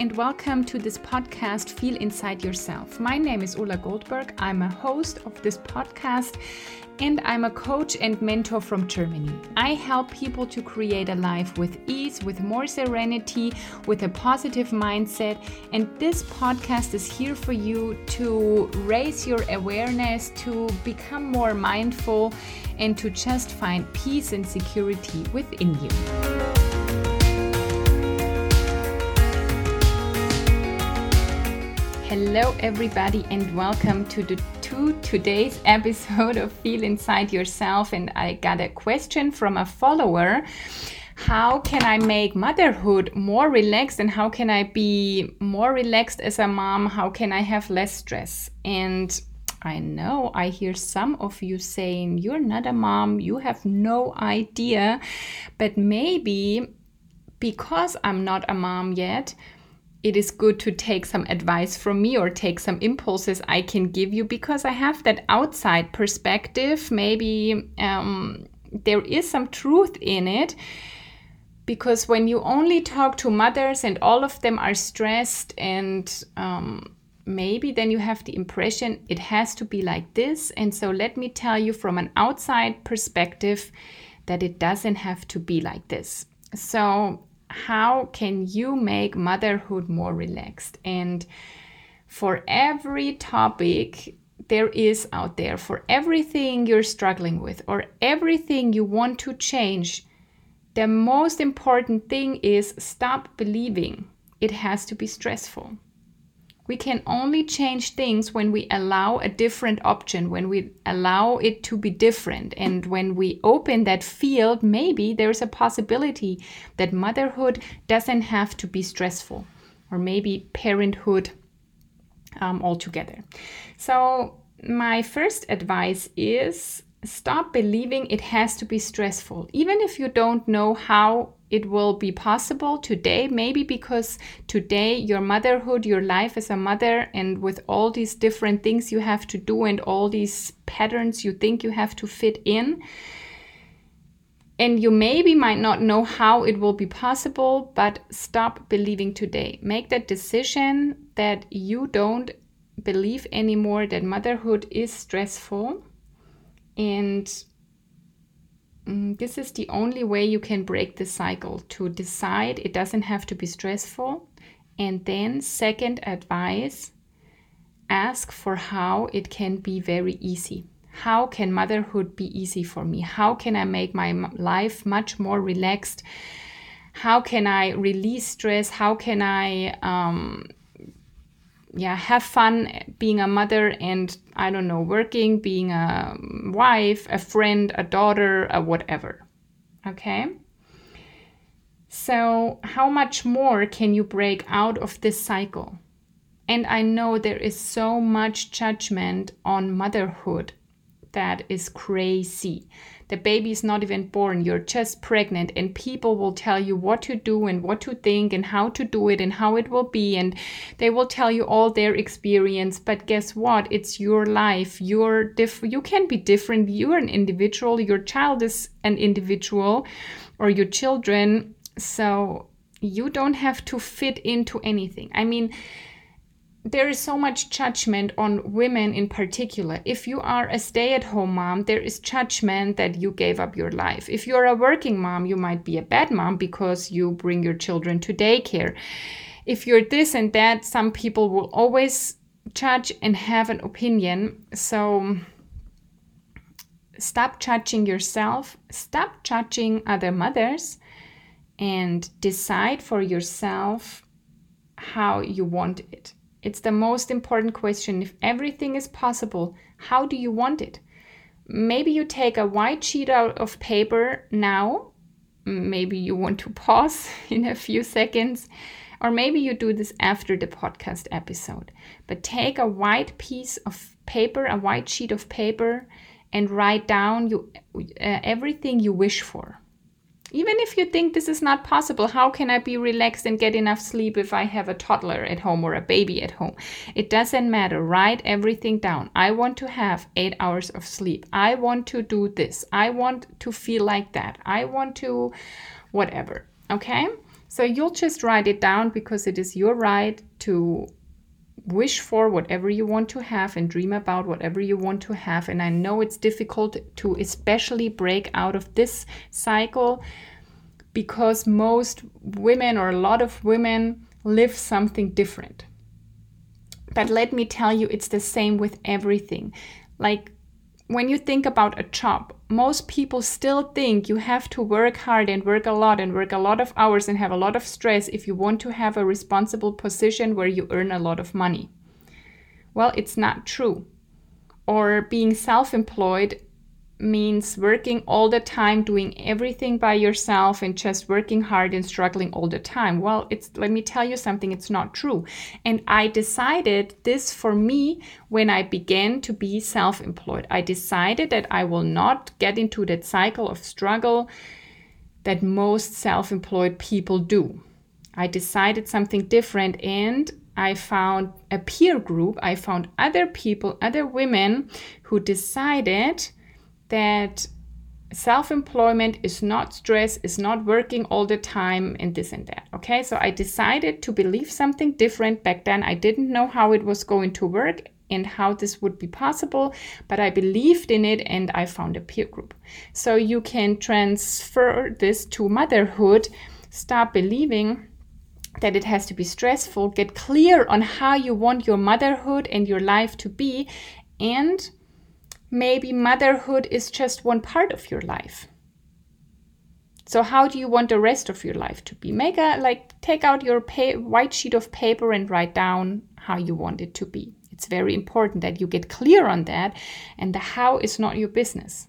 and welcome to this podcast, Feel Inside Yourself. My name is Ulla Goldberg. I'm a host of this podcast and I'm a coach and mentor from Germany. I help people to create a life with ease, with more serenity, with a positive mindset. And this podcast is here for you to raise your awareness, to become more mindful, and to just find peace and security within you. Hello, everybody, and welcome to the to today's episode of Feel Inside Yourself. And I got a question from a follower. How can I make motherhood more relaxed and how can I be more relaxed as a mom? How can I have less stress? And I know I hear some of you saying, You're not a mom, you have no idea. But maybe because I'm not a mom yet, it is good to take some advice from me or take some impulses I can give you because I have that outside perspective. Maybe um, there is some truth in it. Because when you only talk to mothers and all of them are stressed, and um, maybe then you have the impression it has to be like this. And so let me tell you from an outside perspective that it doesn't have to be like this. So how can you make motherhood more relaxed? And for every topic there is out there, for everything you're struggling with or everything you want to change, the most important thing is stop believing it has to be stressful. We can only change things when we allow a different option, when we allow it to be different. And when we open that field, maybe there's a possibility that motherhood doesn't have to be stressful, or maybe parenthood um, altogether. So, my first advice is stop believing it has to be stressful. Even if you don't know how it will be possible today, maybe because today your motherhood, your life as a mother, and with all these different things you have to do and all these patterns you think you have to fit in. And you maybe might not know how it will be possible, but stop believing today. Make that decision that you don't believe anymore that motherhood is stressful and this is the only way you can break the cycle to decide it doesn't have to be stressful. And then, second advice ask for how it can be very easy. How can motherhood be easy for me? How can I make my life much more relaxed? How can I release stress? How can I um, yeah have fun being a mother and i don't know working being a wife a friend a daughter a whatever. Okay? So how much more can you break out of this cycle? And i know there is so much judgment on motherhood that is crazy the baby is not even born, you're just pregnant, and people will tell you what to do and what to think and how to do it and how it will be. And they will tell you all their experience. But guess what? It's your life. You're diff- you can be different. You're an individual. Your child is an individual or your children. So you don't have to fit into anything. I mean, there is so much judgment on women in particular. If you are a stay at home mom, there is judgment that you gave up your life. If you're a working mom, you might be a bad mom because you bring your children to daycare. If you're this and that, some people will always judge and have an opinion. So stop judging yourself, stop judging other mothers, and decide for yourself how you want it it's the most important question. If everything is possible, how do you want it? Maybe you take a white sheet out of paper now. Maybe you want to pause in a few seconds. Or maybe you do this after the podcast episode. But take a white piece of paper, a white sheet of paper, and write down you, uh, everything you wish for even if you think this is not possible, how can I be relaxed and get enough sleep if I have a toddler at home or a baby at home? It doesn't matter. Write everything down. I want to have eight hours of sleep. I want to do this. I want to feel like that. I want to whatever. Okay? So you'll just write it down because it is your right to wish for whatever you want to have and dream about whatever you want to have. And I know it's difficult to especially break out of this cycle because most women or a lot of women live something different. But let me tell you, it's the same with everything. Like when you think about a job, most people still think you have to work hard and work a lot and work a lot of hours and have a lot of stress if you want to have a responsible position where you earn a lot of money. Well, it's not true. Or being self employed means working all the time, doing everything by yourself, and just working hard and struggling all the time. Well, it's let me tell you something, it's not true. And I decided this for me when I began to be self employed. I decided that I will not get into that cycle of struggle that most self employed people do. I decided something different and I found a peer group. I found other people, other women who decided that self employment is not stress, is not working all the time, and this and that. Okay, so I decided to believe something different back then. I didn't know how it was going to work and how this would be possible, but I believed in it and I found a peer group. So you can transfer this to motherhood, stop believing that it has to be stressful, get clear on how you want your motherhood and your life to be, and maybe motherhood is just one part of your life. So how do you want the rest of your life to be? Make a like take out your white sheet of paper and write down how you want it to be. It's very important that you get clear on that and the how is not your business.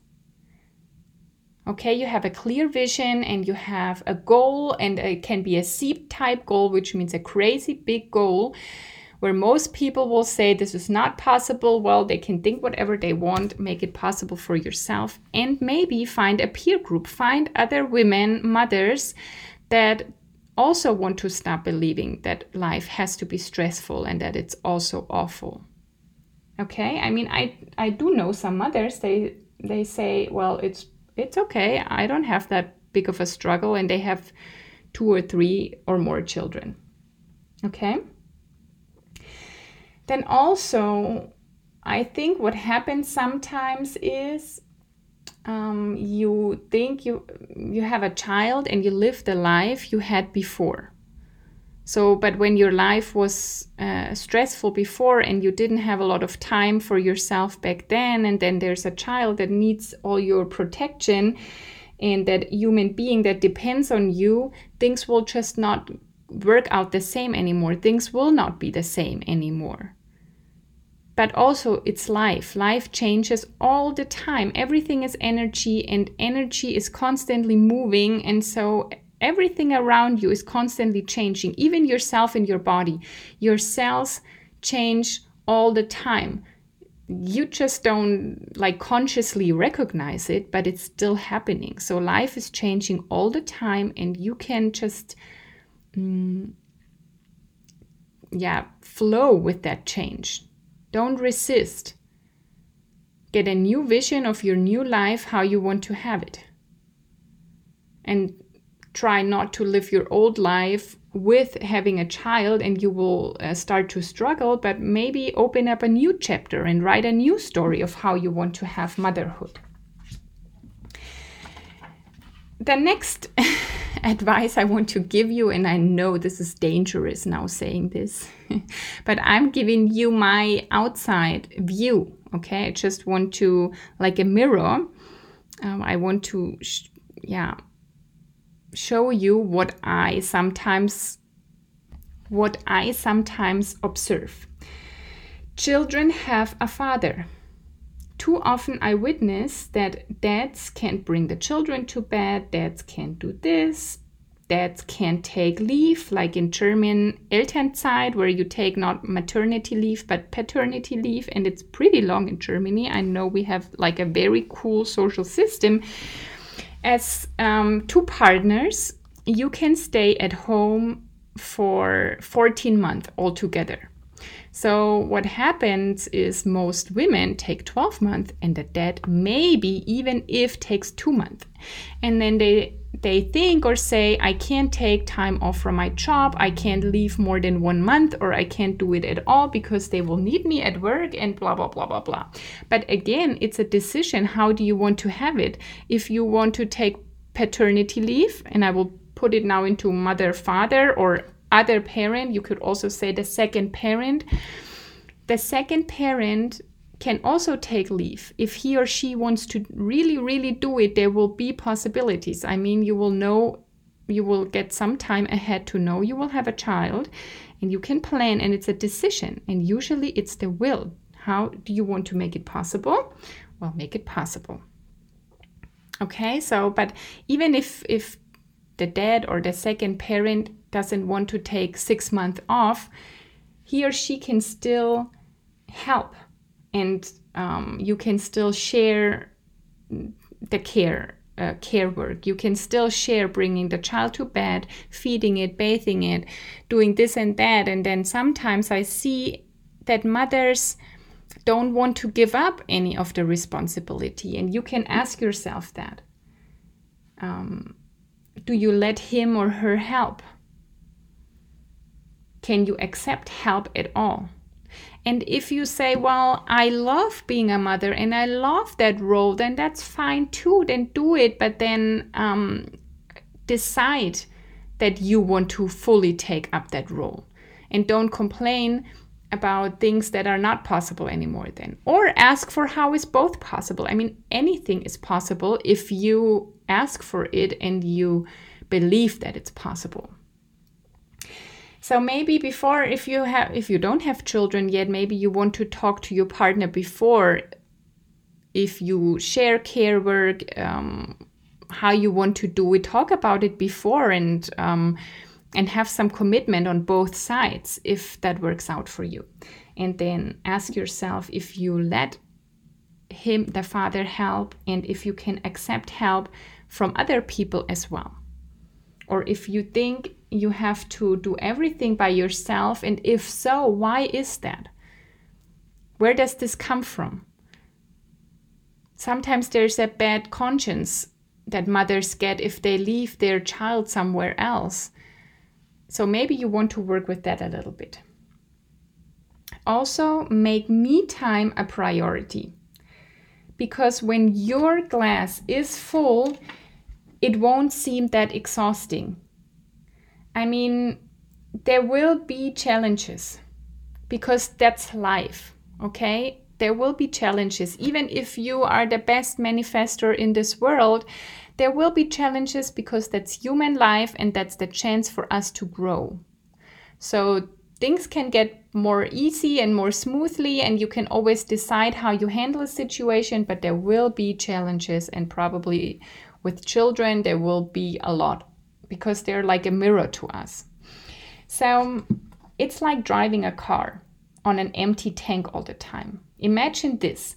Okay, you have a clear vision and you have a goal and it can be a SEEP type goal, which means a crazy big goal where most people will say this is not possible. Well, they can think whatever they want, make it possible for yourself, and maybe find a peer group, find other women, mothers that also want to stop believing that life has to be stressful and that it's also awful. Okay? I mean, I I do know some mothers they they say, well, it's it's okay. I don't have that big of a struggle and they have two or three or more children. Okay? Then also, I think what happens sometimes is um, you think you you have a child and you live the life you had before. So, but when your life was uh, stressful before and you didn't have a lot of time for yourself back then, and then there's a child that needs all your protection and that human being that depends on you, things will just not work out the same anymore. Things will not be the same anymore. But also, it's life. Life changes all the time. Everything is energy, and energy is constantly moving. And so, everything around you is constantly changing, even yourself and your body. Your cells change all the time. You just don't like consciously recognize it, but it's still happening. So, life is changing all the time, and you can just. Mm, yeah, flow with that change. Don't resist. Get a new vision of your new life, how you want to have it. And try not to live your old life with having a child and you will uh, start to struggle, but maybe open up a new chapter and write a new story of how you want to have motherhood. The next advice I want to give you, and I know this is dangerous now saying this, but I'm giving you my outside view. Okay, I just want to, like a mirror, um, I want to, sh- yeah, show you what I sometimes what I sometimes observe. Children have a father. Too often I witness that dads can't bring the children to bed, dads can't do this, dads can't take leave, like in German Elternzeit, where you take not maternity leave but paternity leave, and it's pretty long in Germany. I know we have like a very cool social system. As um, two partners, you can stay at home for 14 months altogether. So, what happens is most women take 12 months and the dad maybe even if takes 2 months. And then they they think or say I can't take time off from my job, I can't leave more than 1 month or I can't do it at all because they will need me at work and blah blah blah blah blah. But again, it's a decision how do you want to have it? If you want to take paternity leave and I will put it now into mother father or other parent, you could also say the second parent. The second parent can also take leave. If he or she wants to really, really do it, there will be possibilities. I mean, you will know, you will get some time ahead to know you will have a child and you can plan, and it's a decision. And usually it's the will. How do you want to make it possible? Well, make it possible. Okay, so, but even if, if the dad or the second parent doesn't want to take six months off, he or she can still help and um, you can still share the care uh, care work. You can still share bringing the child to bed feeding it bathing it doing this and that. And then sometimes i see that mothers don't want to give up any of the responsibility and you can ask yourself that. Um, do you let him or her help can you accept help at all? And if you say, Well, I love being a mother and I love that role, then that's fine too. Then do it, but then um, decide that you want to fully take up that role. And don't complain about things that are not possible anymore, then. Or ask for how is both possible. I mean, anything is possible if you ask for it and you believe that it's possible. So maybe before, if you have, if you don't have children yet, maybe you want to talk to your partner before, if you share care work, um, how you want to do it. Talk about it before and um, and have some commitment on both sides if that works out for you. And then ask yourself if you let him, the father, help, and if you can accept help from other people as well. Or if you think you have to do everything by yourself? And if so, why is that? Where does this come from? Sometimes there's a bad conscience that mothers get if they leave their child somewhere else. So maybe you want to work with that a little bit. Also, make me time a priority. Because when your glass is full, it won't seem that exhausting. I mean, there will be challenges because that's life, okay? There will be challenges. Even if you are the best manifester in this world, there will be challenges because that's human life and that's the chance for us to grow. So things can get more easy and more smoothly, and you can always decide how you handle a situation, but there will be challenges, and probably with children, there will be a lot because they're like a mirror to us. So it's like driving a car on an empty tank all the time. Imagine this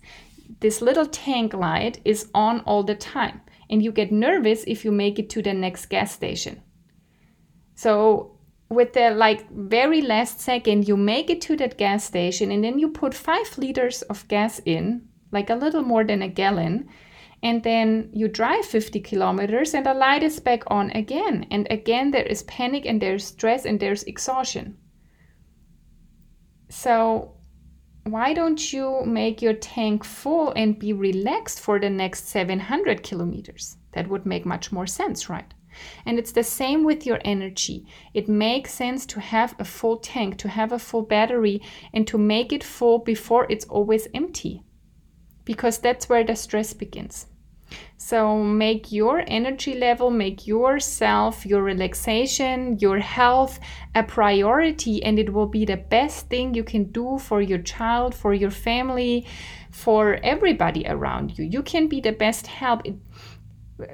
this little tank light is on all the time, and you get nervous if you make it to the next gas station. So with the like very last second you make it to that gas station and then you put 5 liters of gas in like a little more than a gallon and then you drive 50 kilometers and the light is back on again and again there is panic and there's stress and there's exhaustion so why don't you make your tank full and be relaxed for the next 700 kilometers that would make much more sense right and it's the same with your energy. It makes sense to have a full tank, to have a full battery, and to make it full before it's always empty. Because that's where the stress begins. So make your energy level, make yourself, your relaxation, your health a priority, and it will be the best thing you can do for your child, for your family, for everybody around you. You can be the best help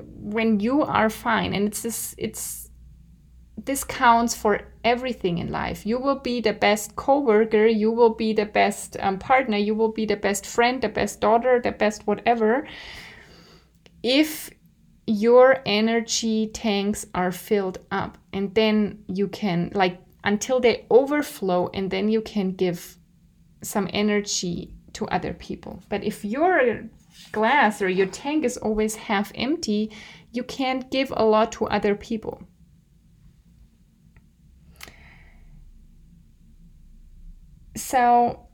when you are fine, and it's this, it's this counts for everything in life. You will be the best coworker, you will be the best um, partner, you will be the best friend, the best daughter, the best whatever if your energy tanks are filled up and then you can like until they overflow and then you can give some energy to other people. But if your glass or your tank is always half empty, you can't give a lot to other people. So,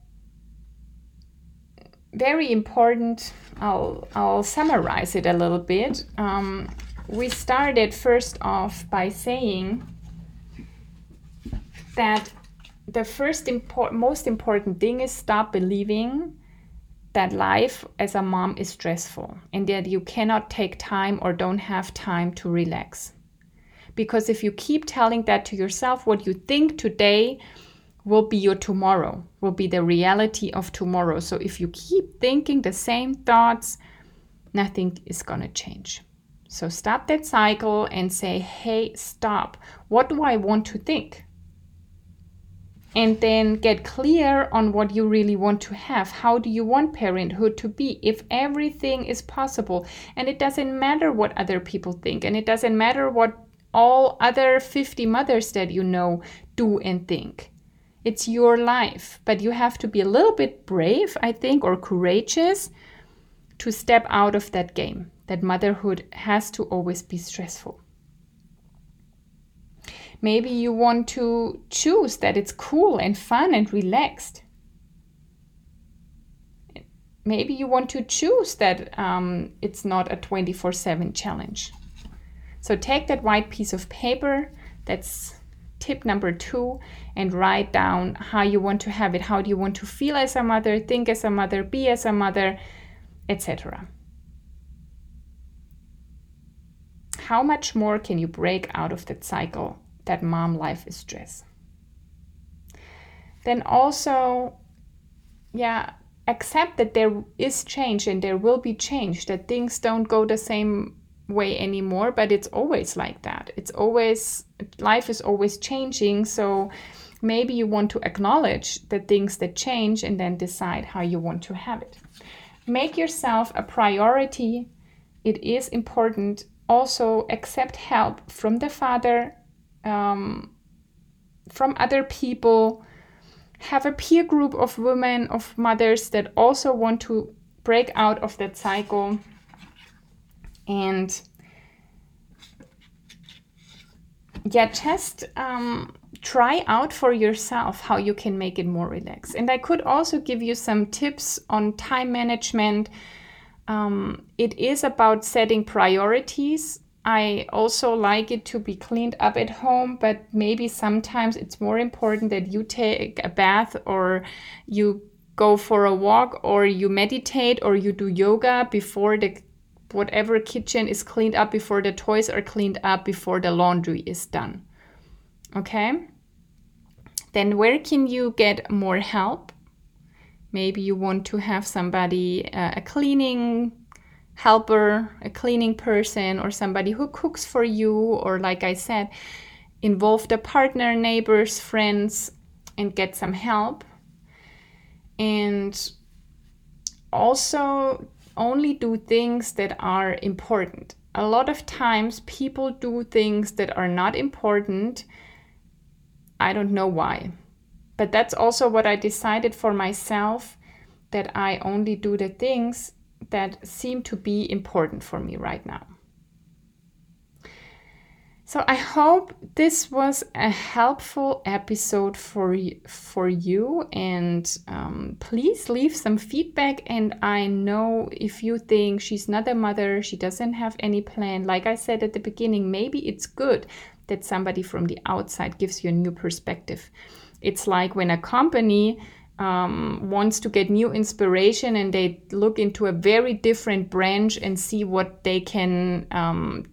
very important. I'll, I'll summarize it a little bit. Um, we started first off by saying that the first import, most important thing is stop believing that life as a mom is stressful and that you cannot take time or don't have time to relax. Because if you keep telling that to yourself, what you think today will be your tomorrow, will be the reality of tomorrow. So if you keep thinking the same thoughts, nothing is going to change. So stop that cycle and say, hey, stop. What do I want to think? And then get clear on what you really want to have. How do you want parenthood to be if everything is possible? And it doesn't matter what other people think, and it doesn't matter what all other 50 mothers that you know do and think it's your life, but you have to be a little bit brave, I think, or courageous to step out of that game. That motherhood has to always be stressful. Maybe you want to choose that it's cool and fun and relaxed. Maybe you want to choose that um, it's not a 24 7 challenge. So take that white piece of paper that's tip number two and write down how you want to have it. How do you want to feel as a mother think as a mother be as a mother etc how much more can you break out of that cycle that mom life is stress? Then also yeah accept that there is change and there will be change that things don't go the same way anymore but it's always like that. It's always life is always changing so maybe you want to acknowledge the things that change and then decide how you want to have it. Make yourself a priority. It is important. Also accept help from the father um, from other people. Have a peer group of women of mothers that also want to break out of that cycle and yeah just um, try out for yourself how you can make it more relaxed. And i could also give you some tips on time management. Um, it is about setting priorities. I also like it to be cleaned up at home but maybe sometimes it's more important that you take a bath or you go for a walk or you meditate or you do yoga before the whatever kitchen is cleaned up before the toys are cleaned up before the laundry is done. Okay? Then where can you get more help? Maybe you want to have somebody, uh, a cleaning helper, a cleaning person, or somebody who cooks for you, or like I said, involve the partner, neighbors, friends, and get some help. And also only do things that are important. A lot of times people do things that are not important. I don't know why. But that's also what I decided for myself that I only do the things that seem to be important for me right now. So I hope this was a helpful episode for for you, and um, please leave some feedback. And I know if you think she's not a mother, she doesn't have any plan. Like I said at the beginning, maybe it's good that somebody from the outside gives you a new perspective. It's like when a company um, wants to get new inspiration and they look into a very different branch and see what they can um,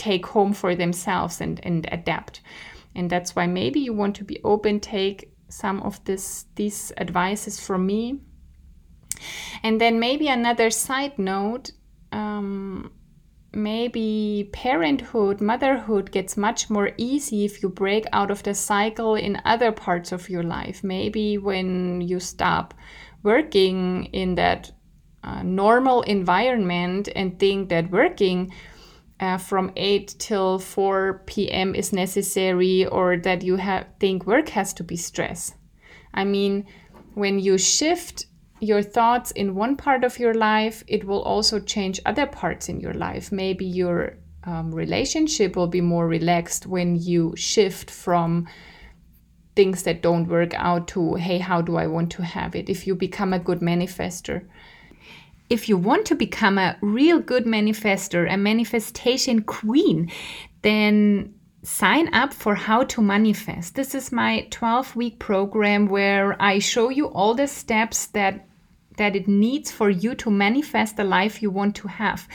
take home for themselves and, and adapt. And that's why maybe you want to be open, take some of this these advices from me. And then maybe another side note, um, maybe parenthood, motherhood gets much more easy if you break out of the cycle in other parts of your life. Maybe when you stop working in that uh, normal environment and think that working uh, from 8 till 4 p.m. is necessary or that you have think work has to be stress. I mean, when you shift your thoughts in one part of your life, it will also change other parts in your life. Maybe your um, relationship will be more relaxed when you shift from things that don't work out to, hey, how do I want to have it? If you become a good manifester. If you want to become a real good manifester, a manifestation queen, then sign up for How to Manifest. This is my 12 week program where I show you all the steps that that it needs for you to manifest the life you want to have.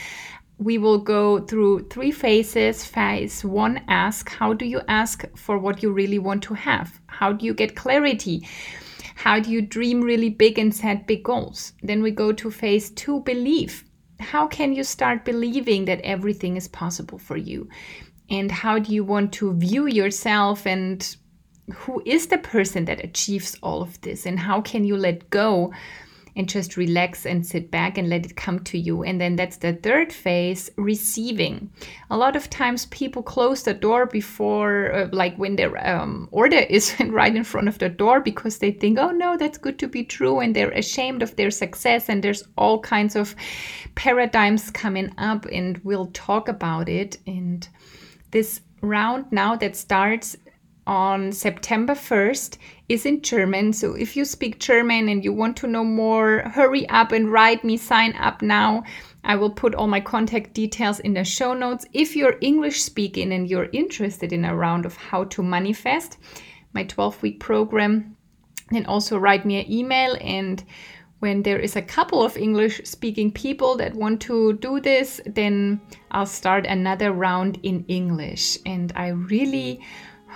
We will go through three phases. Phase one ask, how do you ask for what you really want to have? How do you get clarity? How do you dream really big and set big goals? Then we go to phase two believe. How can you start believing that everything is possible for you? And how do you want to view yourself and who is the person that achieves all of this? And how can you let go and just relax and sit back and let it come to you. And then that's the third phase, receiving. A lot of times people close the door before, uh, like when their um, order is right in front of the door because they think, oh no, that's good to be true. And they're ashamed of their success. And there's all kinds of paradigms coming up, and we'll talk about it. And this round now that starts on September 1st is in German. So if you speak German and you want to know more, hurry up and write me, sign up now. I will put all my contact details in the show notes. If you're English speaking and you're interested in a round of how to manifest, my 12 week program, then also write me an email. And when there is a couple of English speaking people that want to do this, then I'll start another round in English. And I really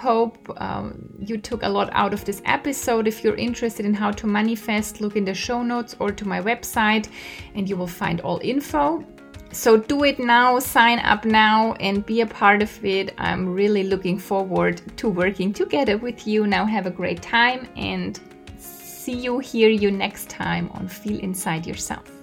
hope um, you took a lot out of this episode. If you're interested in how to manifest, look in the show notes or to my website and you will find all info. So do it now, sign up now, and be a part of it. I'm really looking forward to working together with you. Now, have a great time and see you, hear you next time on Feel Inside Yourself.